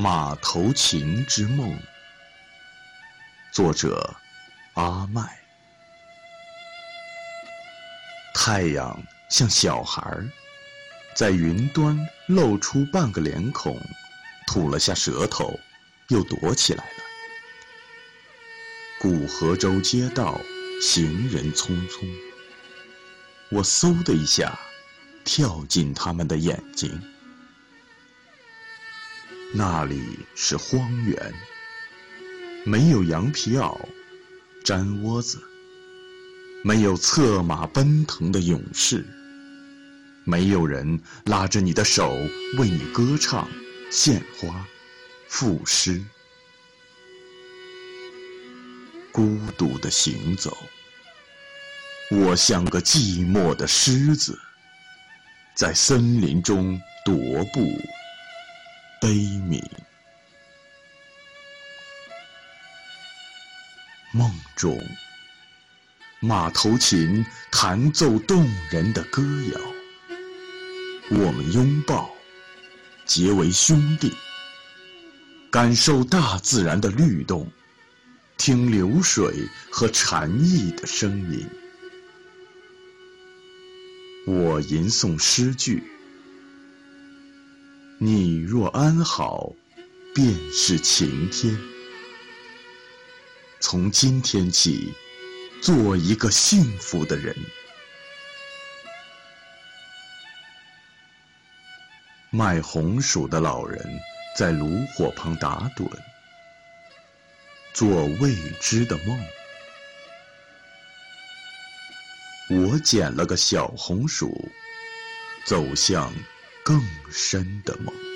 马头琴之梦，作者阿麦。太阳像小孩，在云端露出半个脸孔，吐了下舌头，又躲起来了。古河州街道，行人匆匆，我嗖的一下跳进他们的眼睛。那里是荒原，没有羊皮袄、毡窝子，没有策马奔腾的勇士，没有人拉着你的手为你歌唱、献花、赋诗。孤独的行走，我像个寂寞的狮子，在森林中踱步。悲悯。梦中，马头琴弹奏动人的歌谣，我们拥抱，结为兄弟，感受大自然的律动，听流水和禅意的声音。我吟诵诗句。你若安好，便是晴天。从今天起，做一个幸福的人。卖红薯的老人在炉火旁打盹，做未知的梦。我捡了个小红薯，走向。更深的梦。